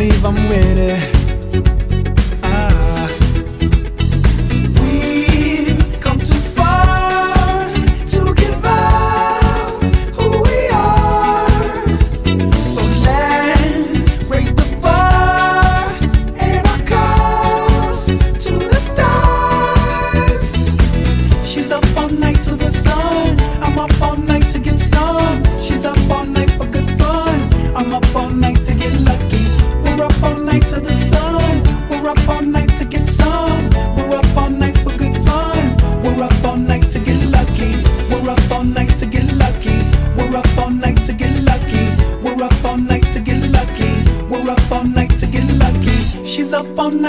believe I'm with it.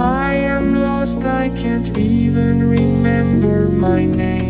I am lost, I can't even remember my name.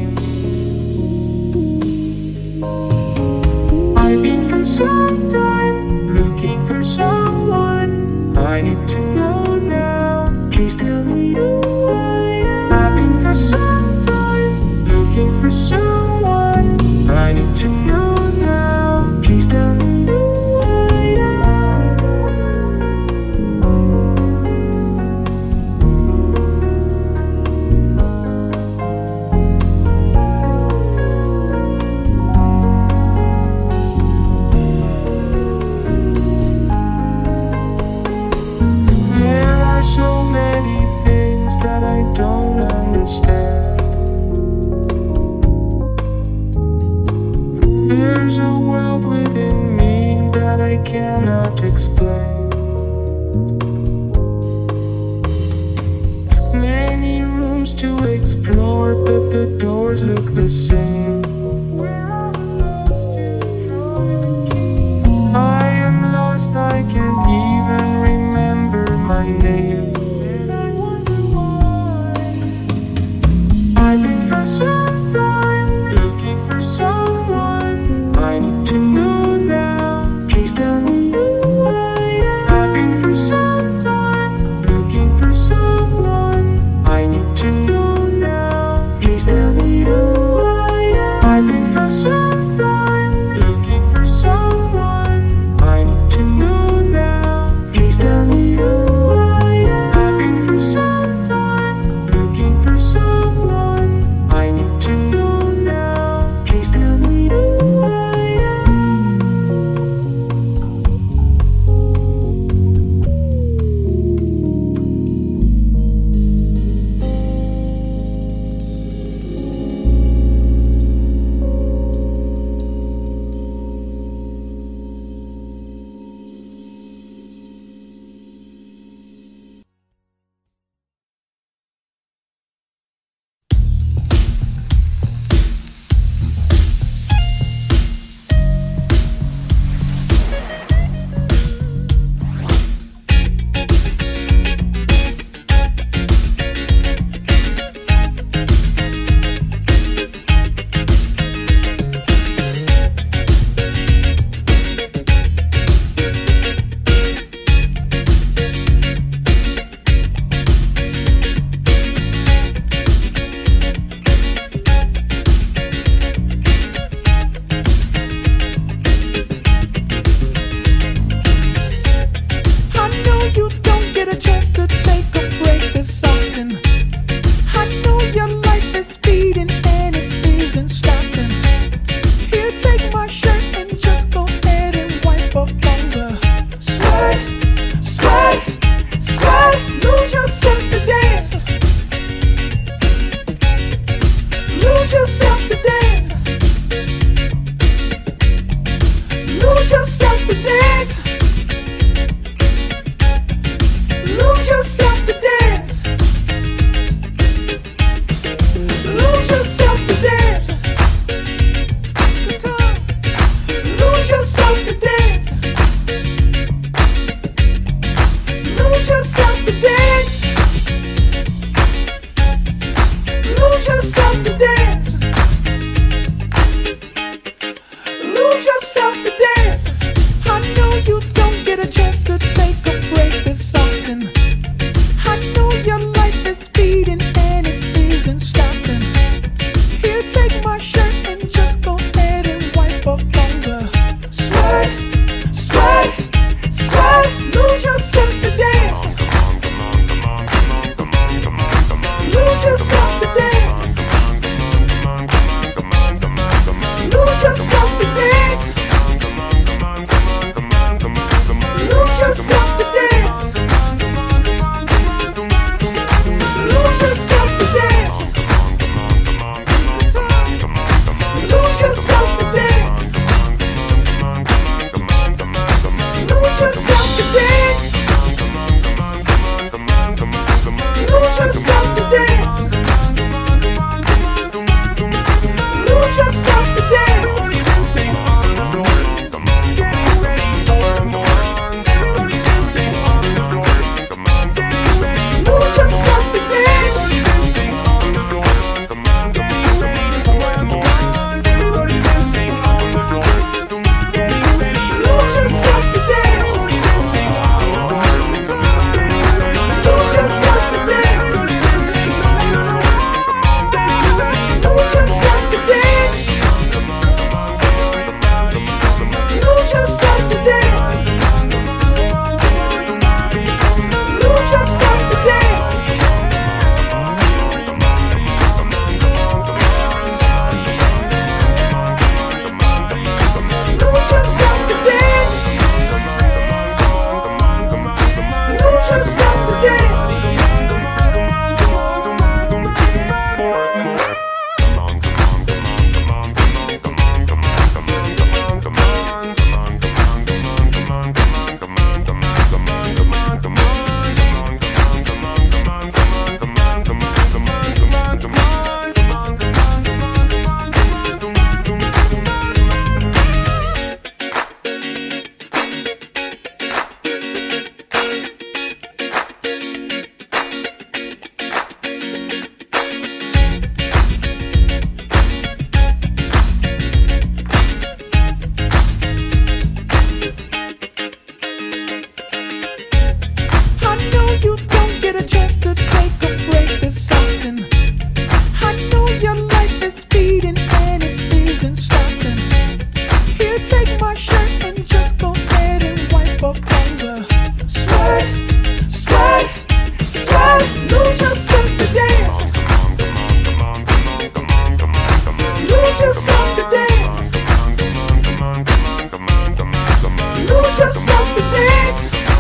just love to dance.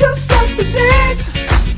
just stop the dance.